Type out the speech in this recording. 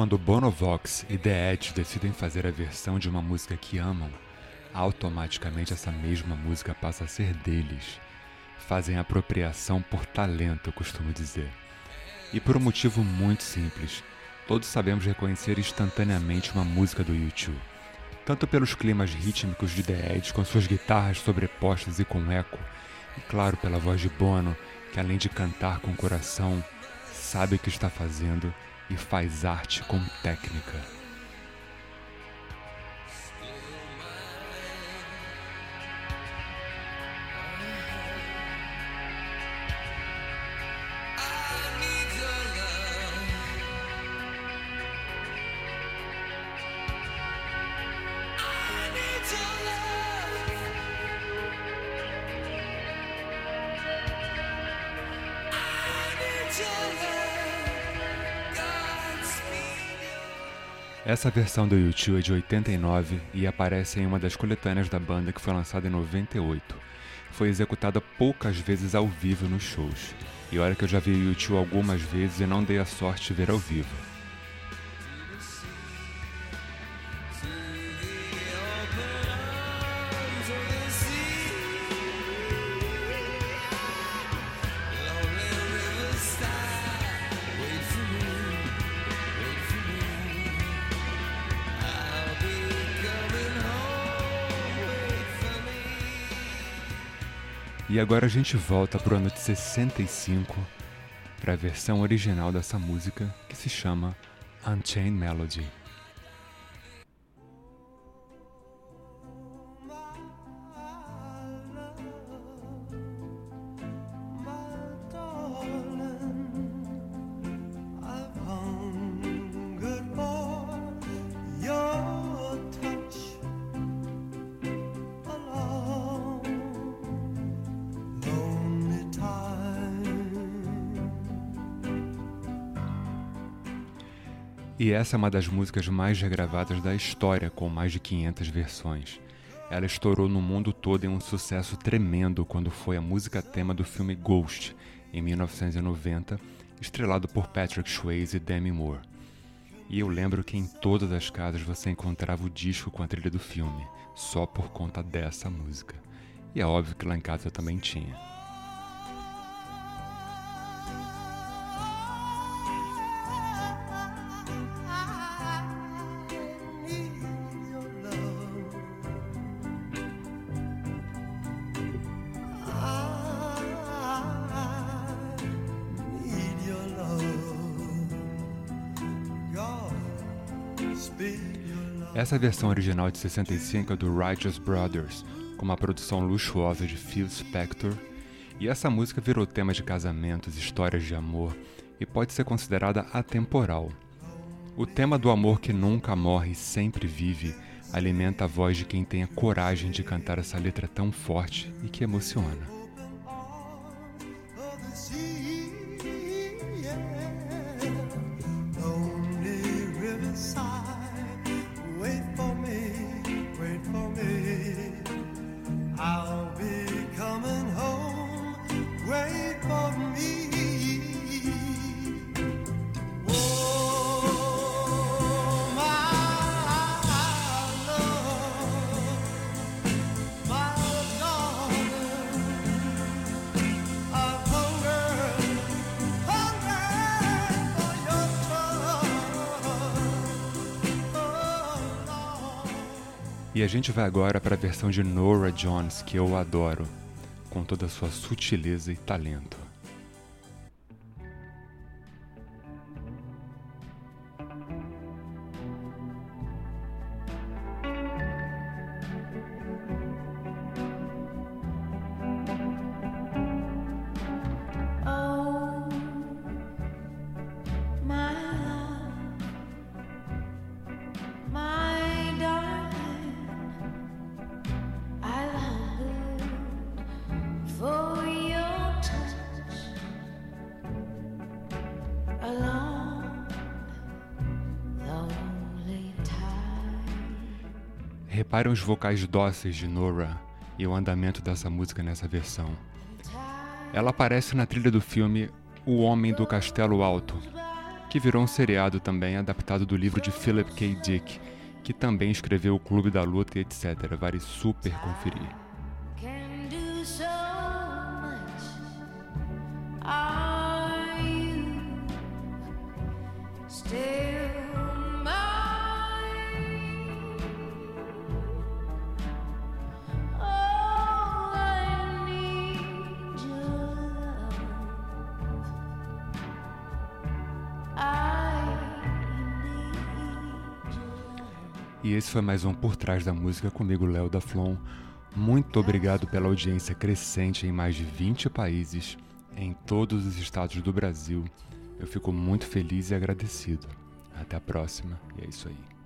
Quando Bonovox e The Edge decidem fazer a versão de uma música que amam, automaticamente essa mesma música passa a ser deles. Fazem apropriação por talento, eu costumo dizer. E por um motivo muito simples: Todos sabemos reconhecer instantaneamente uma música do YouTube. Tanto pelos climas rítmicos de The Edge, com suas guitarras sobrepostas e com eco, e claro pela voz de Bono, que além de cantar com o coração, sabe o que está fazendo e faz arte com técnica. Essa versão do YouTube é de 89 e aparece em uma das coletâneas da banda que foi lançada em 98. Foi executada poucas vezes ao vivo nos shows. E olha que eu já vi o algumas vezes e não dei a sorte de ver ao vivo. E agora a gente volta para o ano de 65 para a versão original dessa música que se chama Unchained Melody. E essa é uma das músicas mais regravadas da história, com mais de 500 versões. Ela estourou no mundo todo em um sucesso tremendo quando foi a música tema do filme Ghost, em 1990, estrelado por Patrick Swayze e Demi Moore. E eu lembro que em todas as casas você encontrava o disco com a trilha do filme, só por conta dessa música. E é óbvio que lá em casa eu também tinha. Essa versão original de 65 é do Righteous Brothers, com uma produção luxuosa de Phil Spector, e essa música virou tema de casamentos, histórias de amor e pode ser considerada atemporal. O tema do amor que nunca morre e sempre vive alimenta a voz de quem tem a coragem de cantar essa letra tão forte e que emociona. E a gente vai agora para a versão de Nora Jones, que eu adoro, com toda a sua sutileza e talento. Reparem os vocais dóceis de Nora e o andamento dessa música nessa versão. Ela aparece na trilha do filme O Homem do Castelo Alto, que virou um seriado também adaptado do livro de Philip K. Dick, que também escreveu O Clube da Luta e etc. Vale super conferir. E esse foi mais um Por Trás da Música comigo, Léo da Flon. Muito obrigado pela audiência crescente em mais de 20 países, em todos os estados do Brasil. Eu fico muito feliz e agradecido. Até a próxima, e é isso aí.